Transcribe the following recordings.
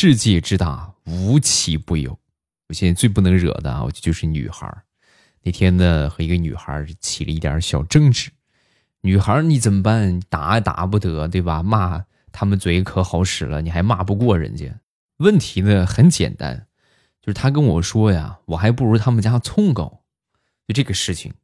世界之大，无奇不有。我现在最不能惹的啊，我就是女孩儿。那天呢，和一个女孩儿起了一点小争执。女孩儿你怎么办？打也打不得，对吧？骂他们嘴可好使了，你还骂不过人家。问题呢很简单，就是他跟我说呀，我还不如他们家葱高。就这个事情，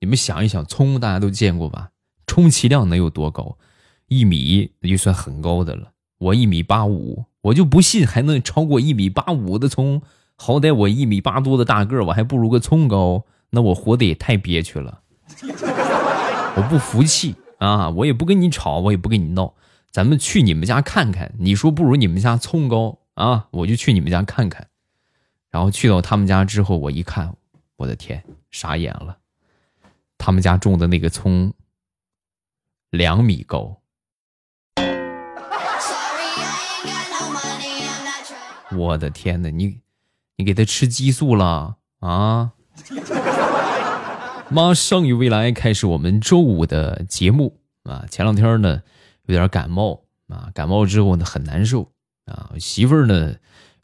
你们想一想，葱大家都见过吧？充其量能有多高？一米那就算很高的了。我一米八五，我就不信还能超过一米八五的葱。好歹我一米八多的大个儿，我还不如个葱高。那我活得也太憋屈了。我不服气啊！我也不跟你吵，我也不跟你闹。咱们去你们家看看。你说不如你们家葱高啊？我就去你们家看看。然后去到他们家之后，我一看，我的天，傻眼了。他们家种的那个葱，两米高。我的天哪，你你给他吃激素了啊？马上与未来开始我们周五的节目啊！前两天呢有点感冒啊，感冒之后呢很难受啊。媳妇儿呢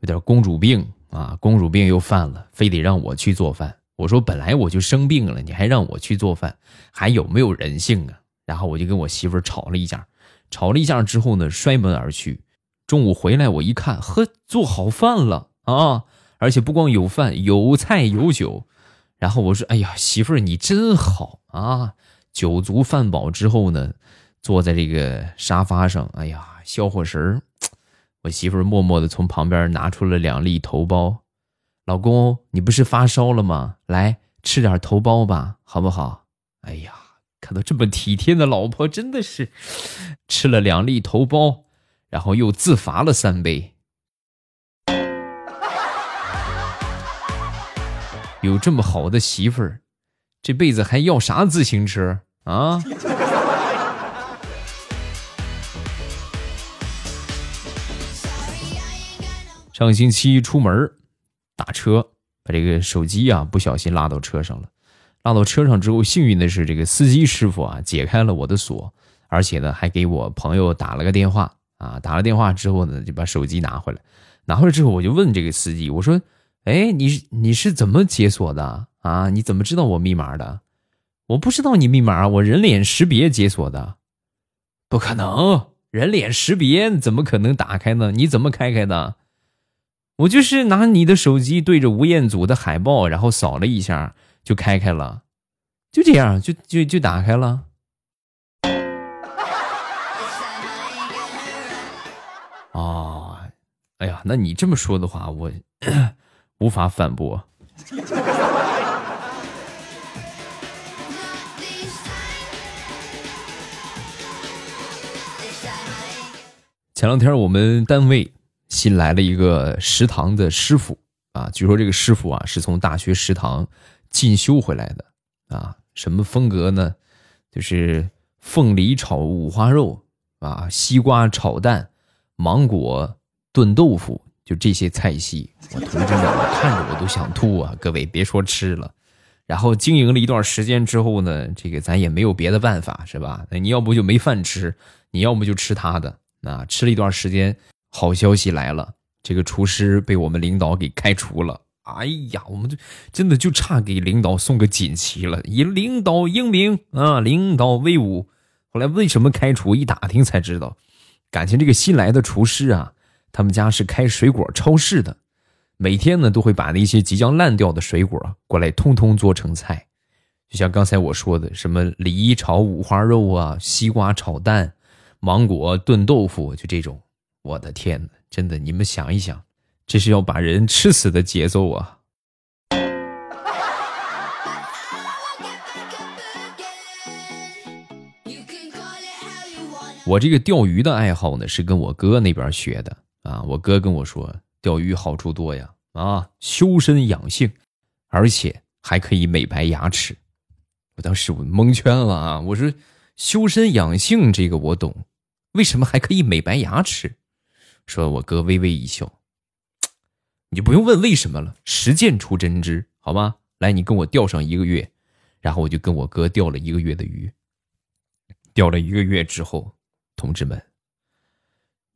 有点公主病啊，公主病又犯了，非得让我去做饭。我说本来我就生病了，你还让我去做饭，还有没有人性啊？然后我就跟我媳妇儿吵了一架，吵了一架之后呢摔门而去。中午回来我一看，呵，做好饭了啊！而且不光有饭，有菜有酒。然后我说：“哎呀，媳妇儿你真好啊！酒足饭饱之后呢，坐在这个沙发上，哎呀，消火神儿。我媳妇儿默默的从旁边拿出了两粒头孢。老公，你不是发烧了吗？来吃点头孢吧，好不好？哎呀，看到这么体贴的老婆，真的是吃了两粒头孢，然后又自罚了三杯。”有这么好的媳妇儿，这辈子还要啥自行车啊？上星期出门打车，把这个手机啊不小心落到车上了。落到车上之后，幸运的是这个司机师傅啊解开了我的锁，而且呢还给我朋友打了个电话啊。打了电话之后呢，就把手机拿回来。拿回来之后，我就问这个司机，我说。哎，你你是怎么解锁的啊？你怎么知道我密码的？我不知道你密码，我人脸识别解锁的，不可能，人脸识别怎么可能打开呢？你怎么开开的？我就是拿你的手机对着吴彦祖的海报，然后扫了一下就开开了，就这样就就就打开了。哦，哎呀，那你这么说的话，我。无法反驳。前两天我们单位新来了一个食堂的师傅啊，据说这个师傅啊是从大学食堂进修回来的啊，什么风格呢？就是凤梨炒五花肉啊，西瓜炒蛋，芒果炖豆腐。就这些菜系，我同志们，我看着我都想吐啊！各位别说吃了，然后经营了一段时间之后呢，这个咱也没有别的办法，是吧？那你要不就没饭吃，你要么就吃他的。啊，吃了一段时间，好消息来了，这个厨师被我们领导给开除了。哎呀，我们就真的就差给领导送个锦旗了，以领导英明啊，领导威武。后来为什么开除？一打听才知道，感情这个新来的厨师啊。他们家是开水果超市的，每天呢都会把那些即将烂掉的水果过来，通通做成菜。就像刚才我说的，什么梨炒五花肉啊，西瓜炒蛋，芒果炖豆腐，就这种。我的天哪，真的，你们想一想，这是要把人吃死的节奏啊！我这个钓鱼的爱好呢，是跟我哥那边学的。啊，我哥跟我说，钓鱼好处多呀，啊，修身养性，而且还可以美白牙齿。我当时我蒙圈了啊！我说修身养性这个我懂，为什么还可以美白牙齿？说我哥微微一笑，你就不用问为什么了，实践出真知，好吗？来，你跟我钓上一个月，然后我就跟我哥钓了一个月的鱼。钓了一个月之后，同志们。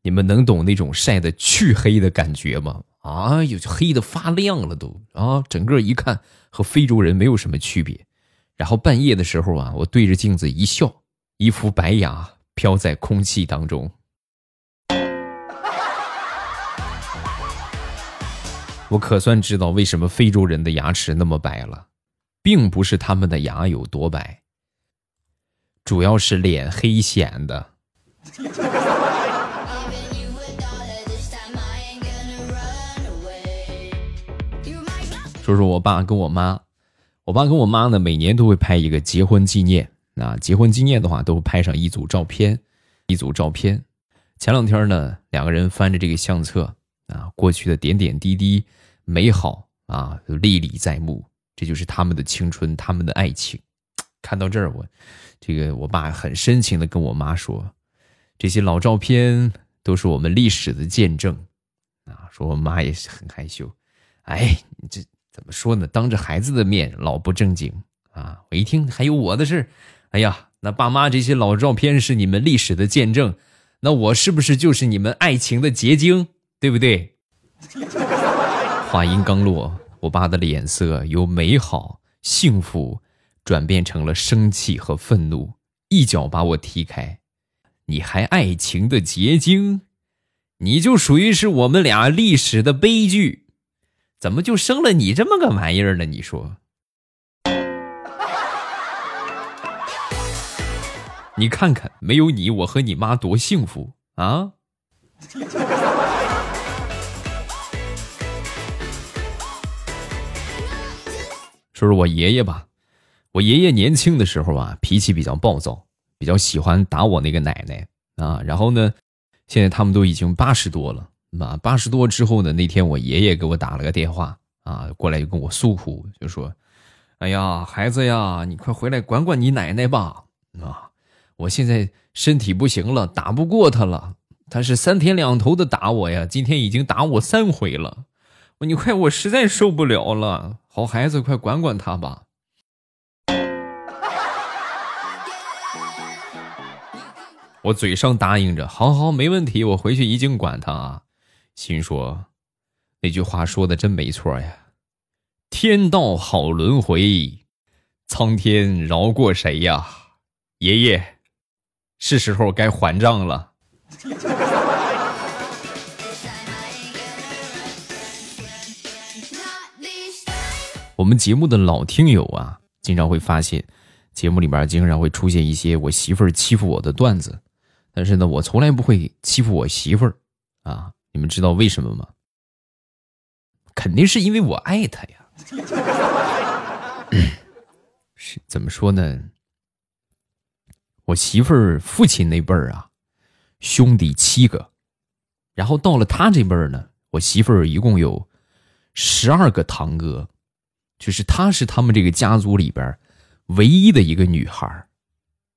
你们能懂那种晒的黢黑的感觉吗？啊，有黑的发亮了都啊，整个一看和非洲人没有什么区别。然后半夜的时候啊，我对着镜子一笑，一副白牙飘在空气当中。我可算知道为什么非洲人的牙齿那么白了，并不是他们的牙有多白，主要是脸黑显的。说说我爸跟我妈。我爸跟我妈呢，每年都会拍一个结婚纪念。那结婚纪念的话，都会拍上一组照片，一组照片。前两天呢，两个人翻着这个相册啊，过去的点点滴滴美好啊，历历在目。这就是他们的青春，他们的爱情。看到这儿，我这个我爸很深情的跟我妈说：“这些老照片都是我们历史的见证。”啊，说我妈也是很害羞。哎，你这。怎么说呢？当着孩子的面老不正经啊！我一听还有我的事哎呀，那爸妈这些老照片是你们历史的见证，那我是不是就是你们爱情的结晶？对不对？话音刚落，我爸的脸色由美好幸福转变成了生气和愤怒，一脚把我踢开。你还爱情的结晶？你就属于是我们俩历史的悲剧。怎么就生了你这么个玩意儿呢？你说，你看看，没有你，我和你妈多幸福啊！说说我爷爷吧，我爷爷年轻的时候啊，脾气比较暴躁，比较喜欢打我那个奶奶啊。然后呢，现在他们都已经八十多了。那八十多之后呢？那天我爷爷给我打了个电话啊，过来就跟我诉苦，就说：“哎呀，孩子呀，你快回来管管你奶奶吧！啊，我现在身体不行了，打不过他了。他是三天两头的打我呀，今天已经打我三回了。你快，我实在受不了了。好孩子，快管管他吧。”我嘴上答应着，好好，没问题，我回去一定管他啊。心说，那句话说的真没错呀，“天道好轮回，苍天饶过谁呀？”爷爷，是时候该还账了。我们节目的老听友啊，经常会发现，节目里边经常会出现一些我媳妇儿欺负我的段子，但是呢，我从来不会欺负我媳妇儿啊。你们知道为什么吗？肯定是因为我爱他呀。是怎么说呢？我媳妇儿父亲那辈儿啊，兄弟七个，然后到了他这辈儿呢，我媳妇儿一共有十二个堂哥，就是她是他们这个家族里边唯一的一个女孩儿。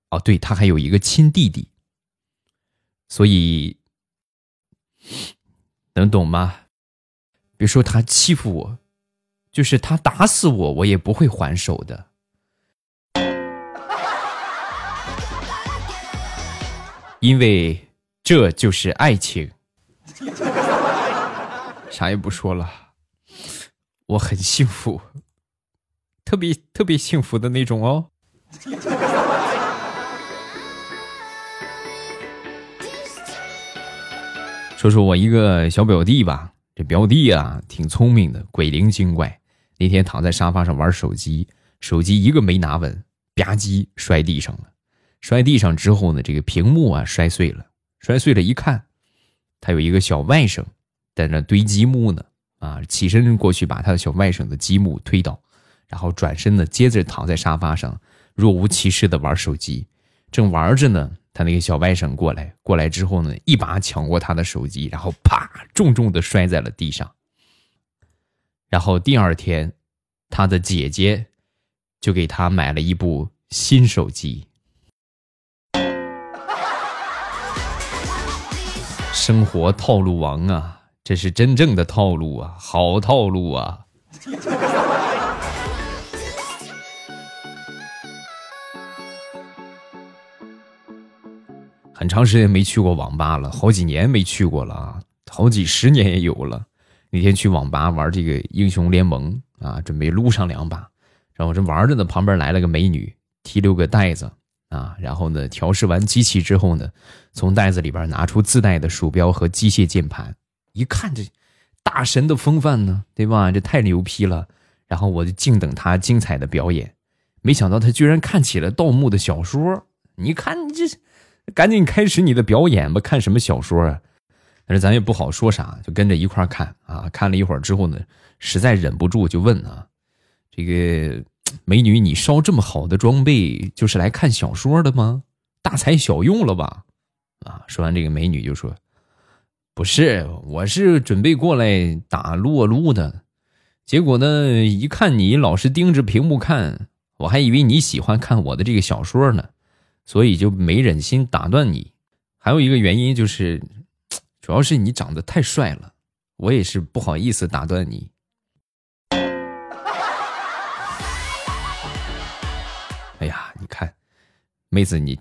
哦，对，她还有一个亲弟弟，所以。能懂吗？别说他欺负我，就是他打死我，我也不会还手的。因为这就是爱情。啥也不说了，我很幸福，特别特别幸福的那种哦。说说我一个小表弟吧，这表弟啊挺聪明的，鬼灵精怪。那天躺在沙发上玩手机，手机一个没拿稳，吧唧摔地上了。摔地上之后呢，这个屏幕啊摔碎了。摔碎了，一看，他有一个小外甥在那堆积木呢。啊，起身过去把他的小外甥的积木推倒，然后转身呢，接着躺在沙发上若无其事的玩手机。正玩着呢。他那个小外甥过来，过来之后呢，一把抢过他的手机，然后啪，重重的摔在了地上。然后第二天，他的姐姐就给他买了一部新手机。生活套路王啊，这是真正的套路啊，好套路啊！长时间没去过网吧了，好几年没去过了啊，好几十年也有了。那天去网吧玩这个英雄联盟啊，准备撸上两把，然后这玩着呢，旁边来了个美女，提溜个袋子啊，然后呢，调试完机器之后呢，从袋子里边拿出自带的鼠标和机械键盘，一看这大神的风范呢，对吧？这太牛批了。然后我就静等他精彩的表演，没想到他居然看起了盗墓的小说。你看你这，赶紧开始你的表演吧！看什么小说啊？但是咱也不好说啥，就跟着一块看啊。看了一会儿之后呢，实在忍不住就问啊：“这个美女，你烧这么好的装备，就是来看小说的吗？大材小用了吧？”啊！说完这个美女就说：“不是，我是准备过来打撸啊撸的。”结果呢？一看你老是盯着屏幕看，我还以为你喜欢看我的这个小说呢，所以就没忍心打断你。还有一个原因就是，主要是你长得太帅了，我也是不好意思打断你。哎呀，你看，妹子你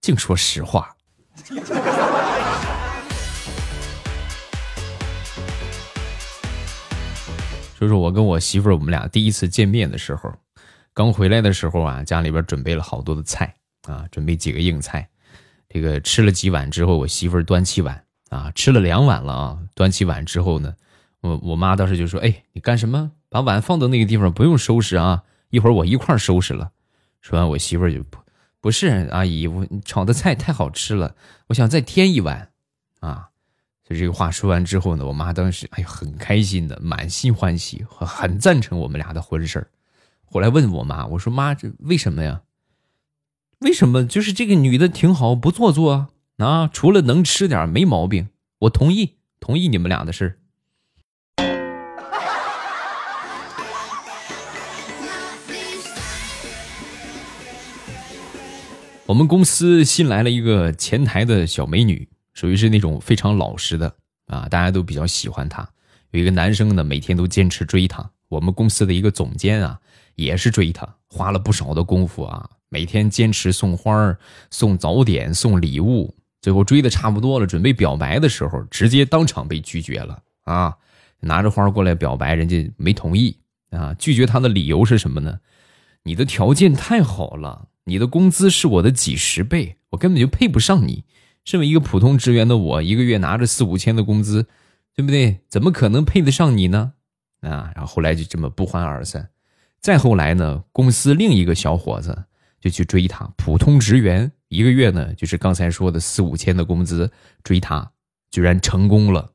净说实话。就是我跟我媳妇，我们俩第一次见面的时候，刚回来的时候啊，家里边准备了好多的菜啊，准备几个硬菜。这个吃了几碗之后，我媳妇儿端起碗啊，吃了两碗了啊，端起碗之后呢，我我妈当时就说：“哎，你干什么？把碗放到那个地方，不用收拾啊，一会儿我一块儿收拾了。”说完，我媳妇儿就不不是阿姨，我炒的菜太好吃了，我想再添一碗啊。就这个话说完之后呢，我妈当时哎很开心的，满心欢喜，很赞成我们俩的婚事儿后来问我妈，我说妈，这为什么呀？为什么？就是这个女的挺好，不做作啊，啊，除了能吃点没毛病。我同意，同意你们俩的事 我们公司新来了一个前台的小美女。属于是那种非常老实的啊，大家都比较喜欢她。有一个男生呢，每天都坚持追她。我们公司的一个总监啊，也是追她，花了不少的功夫啊，每天坚持送花、送早点、送礼物。最后追的差不多了，准备表白的时候，直接当场被拒绝了啊！拿着花过来表白，人家没同意啊。拒绝他的理由是什么呢？你的条件太好了，你的工资是我的几十倍，我根本就配不上你。身为一个普通职员的我，一个月拿着四五千的工资，对不对？怎么可能配得上你呢？啊！然后后来就这么不欢而散。再后来呢，公司另一个小伙子就去追他，普通职员，一个月呢就是刚才说的四五千的工资，追他，居然成功了。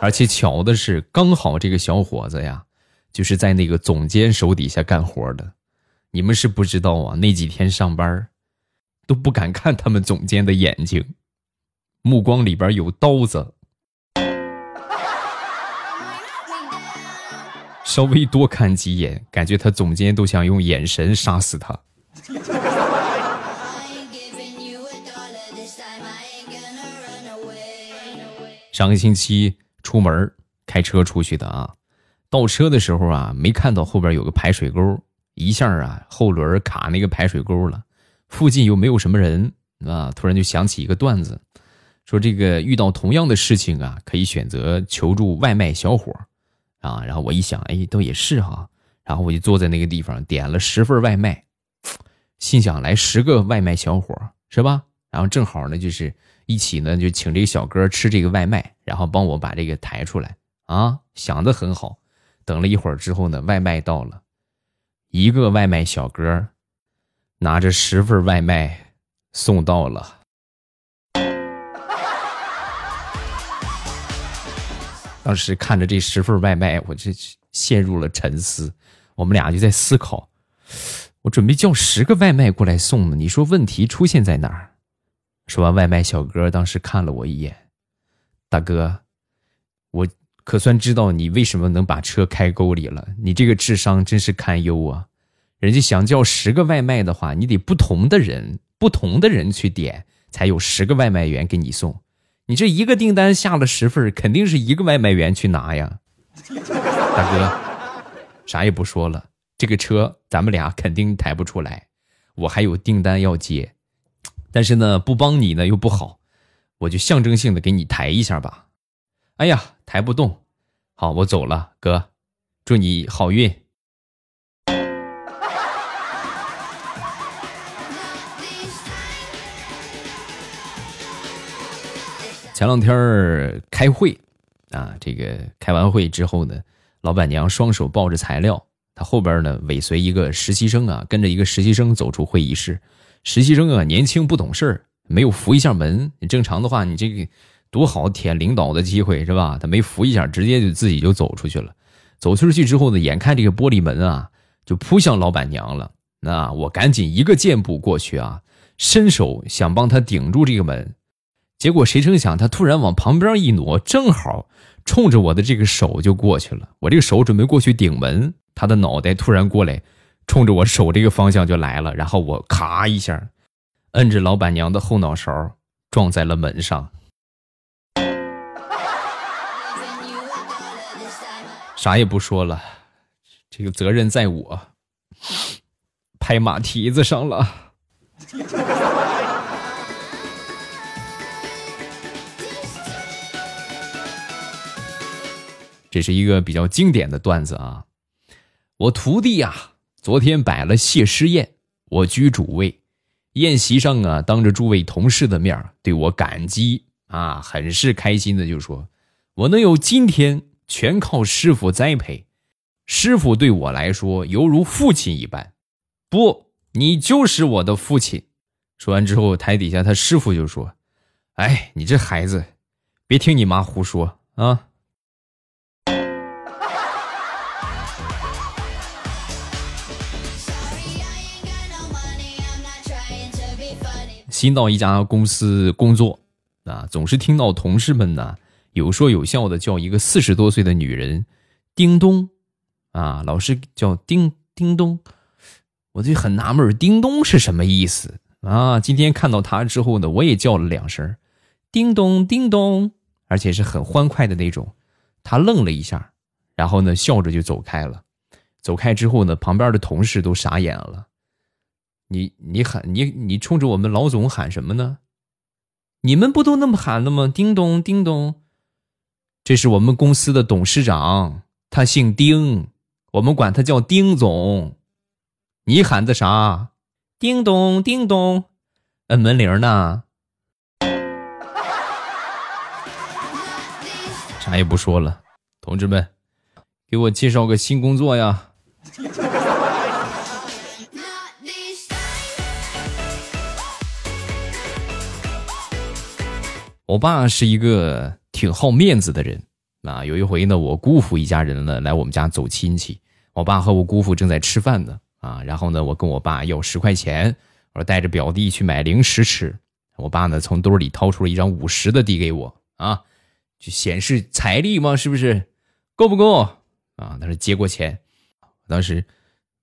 而且巧的是，刚好这个小伙子呀，就是在那个总监手底下干活的。你们是不知道啊，那几天上班。都不敢看他们总监的眼睛，目光里边有刀子。稍微多看几眼，感觉他总监都想用眼神杀死他。上个星期出门开车出去的啊，倒车的时候啊，没看到后边有个排水沟，一下啊后轮卡那个排水沟了。附近又没有什么人啊，突然就想起一个段子，说这个遇到同样的事情啊，可以选择求助外卖小伙啊。然后我一想，哎，倒也是哈。然后我就坐在那个地方点了十份外卖，心想来十个外卖小伙是吧？然后正好呢，就是一起呢，就请这个小哥吃这个外卖，然后帮我把这个抬出来啊。想的很好。等了一会儿之后呢，外卖到了，一个外卖小哥。拿着十份外卖送到了，当时看着这十份外卖，我这陷入了沉思。我们俩就在思考，我准备叫十个外卖过来送呢，你说问题出现在哪儿？说完，外卖小哥当时看了我一眼，大哥，我可算知道你为什么能把车开沟里了，你这个智商真是堪忧啊！人家想叫十个外卖的话，你得不同的人、不同的人去点，才有十个外卖员给你送。你这一个订单下了十份，肯定是一个外卖员去拿呀。大哥，啥也不说了，这个车咱们俩肯定抬不出来，我还有订单要接，但是呢，不帮你呢又不好，我就象征性的给你抬一下吧。哎呀，抬不动，好，我走了，哥，祝你好运。前两天儿开会，啊，这个开完会之后呢，老板娘双手抱着材料，她后边呢尾随一个实习生啊，跟着一个实习生走出会议室。实习生啊，年轻不懂事儿，没有扶一下门。正常的话，你这个多好舔领导的机会是吧？他没扶一下，直接就自己就走出去了。走出去之后呢，眼看这个玻璃门啊，就扑向老板娘了。那我赶紧一个箭步过去啊，伸手想帮他顶住这个门。结果谁成想，他突然往旁边一挪，正好冲着我的这个手就过去了。我这个手准备过去顶门，他的脑袋突然过来，冲着我手这个方向就来了。然后我咔一下，摁着老板娘的后脑勺，撞在了门上。啥也不说了，这个责任在我，拍马蹄子上了。这是一个比较经典的段子啊！我徒弟呀，昨天摆了谢师宴，我居主位。宴席上啊，当着诸位同事的面对我感激啊，很是开心的就说：“我能有今天，全靠师傅栽培。师傅对我来说犹如父亲一般。不，你就是我的父亲。”说完之后，台底下他师傅就说：“哎，你这孩子，别听你妈胡说啊！”新到一家公司工作，啊，总是听到同事们呢有说有笑的叫一个四十多岁的女人“叮咚”，啊，老是叫“叮叮咚”，我就很纳闷，“叮咚”是什么意思啊？今天看到她之后呢，我也叫了两声“叮咚叮咚”，而且是很欢快的那种。她愣了一下，然后呢笑着就走开了。走开之后呢，旁边的同事都傻眼了。你你喊你你冲着我们老总喊什么呢？你们不都那么喊的吗？叮咚叮咚，这是我们公司的董事长，他姓丁，我们管他叫丁总。你喊的啥？叮咚叮咚，摁门铃呢。啥也不说了，同志们，给我介绍个新工作呀！我爸是一个挺好面子的人啊。有一回呢，我姑父一家人呢来我们家走亲戚，我爸和我姑父正在吃饭呢啊。然后呢，我跟我爸要十块钱，我说带着表弟去买零食吃。我爸呢从兜里掏出了一张五十的递给我啊，就显示财力嘛，是不是？够不够啊？他说接过钱，当时。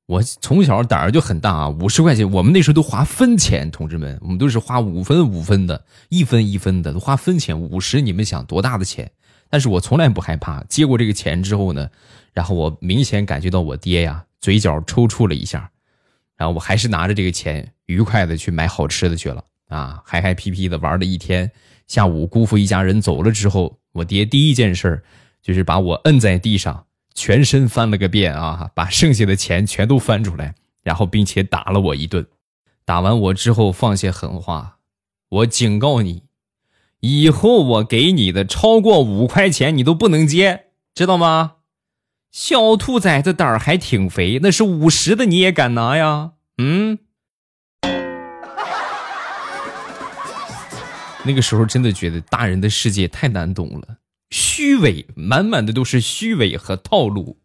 我从小胆儿就很大啊，五十块钱，我们那时候都花分钱，同志们，我们都是花五分五分的，一分一分的，都花分钱。五十，你们想多大的钱？但是我从来不害怕。接过这个钱之后呢，然后我明显感觉到我爹呀嘴角抽搐了一下，然后我还是拿着这个钱愉快的去买好吃的去了啊，嗨嗨皮皮的玩了一天。下午姑父一家人走了之后，我爹第一件事就是把我摁在地上。全身翻了个遍啊，把剩下的钱全都翻出来，然后并且打了我一顿。打完我之后放下狠话：“我警告你，以后我给你的超过五块钱你都不能接，知道吗？”小兔崽子胆儿还挺肥，那是五十的你也敢拿呀？嗯。那个时候真的觉得大人的世界太难懂了。虚伪，满满的都是虚伪和套路，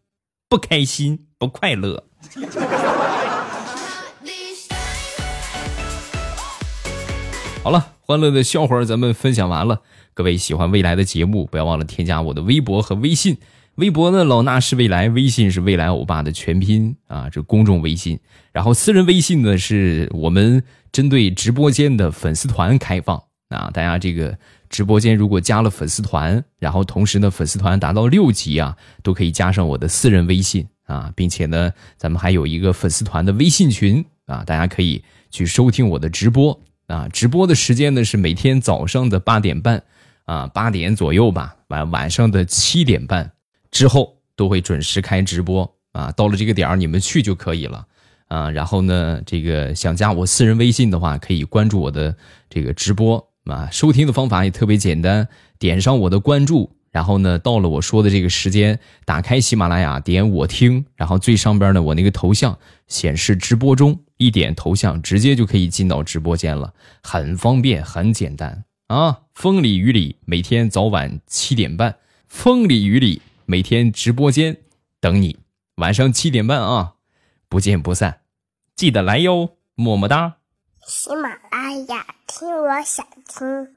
不开心，不快乐。好了，欢乐的笑话咱们分享完了。各位喜欢未来的节目，不要忘了添加我的微博和微信。微博呢，老衲是未来；微信是未来欧巴的全拼啊，这公众微信。然后私人微信呢，是我们针对直播间的粉丝团开放啊，大家这个。直播间如果加了粉丝团，然后同时呢粉丝团达到六级啊，都可以加上我的私人微信啊，并且呢咱们还有一个粉丝团的微信群啊，大家可以去收听我的直播啊，直播的时间呢是每天早上的八点半啊，八点左右吧，晚晚上的七点半之后都会准时开直播啊。到了这个点儿，你们去就可以了啊。然后呢，这个想加我私人微信的话，可以关注我的这个直播啊。收听的方法也特别简单，点上我的关注。然后呢，到了我说的这个时间，打开喜马拉雅，点我听，然后最上边呢，我那个头像显示直播中，一点头像，直接就可以进到直播间了，很方便，很简单啊！风里雨里，每天早晚七点半，风里雨里，每天直播间等你，晚上七点半啊，不见不散，记得来哟，么么哒！喜马拉雅听，我想听。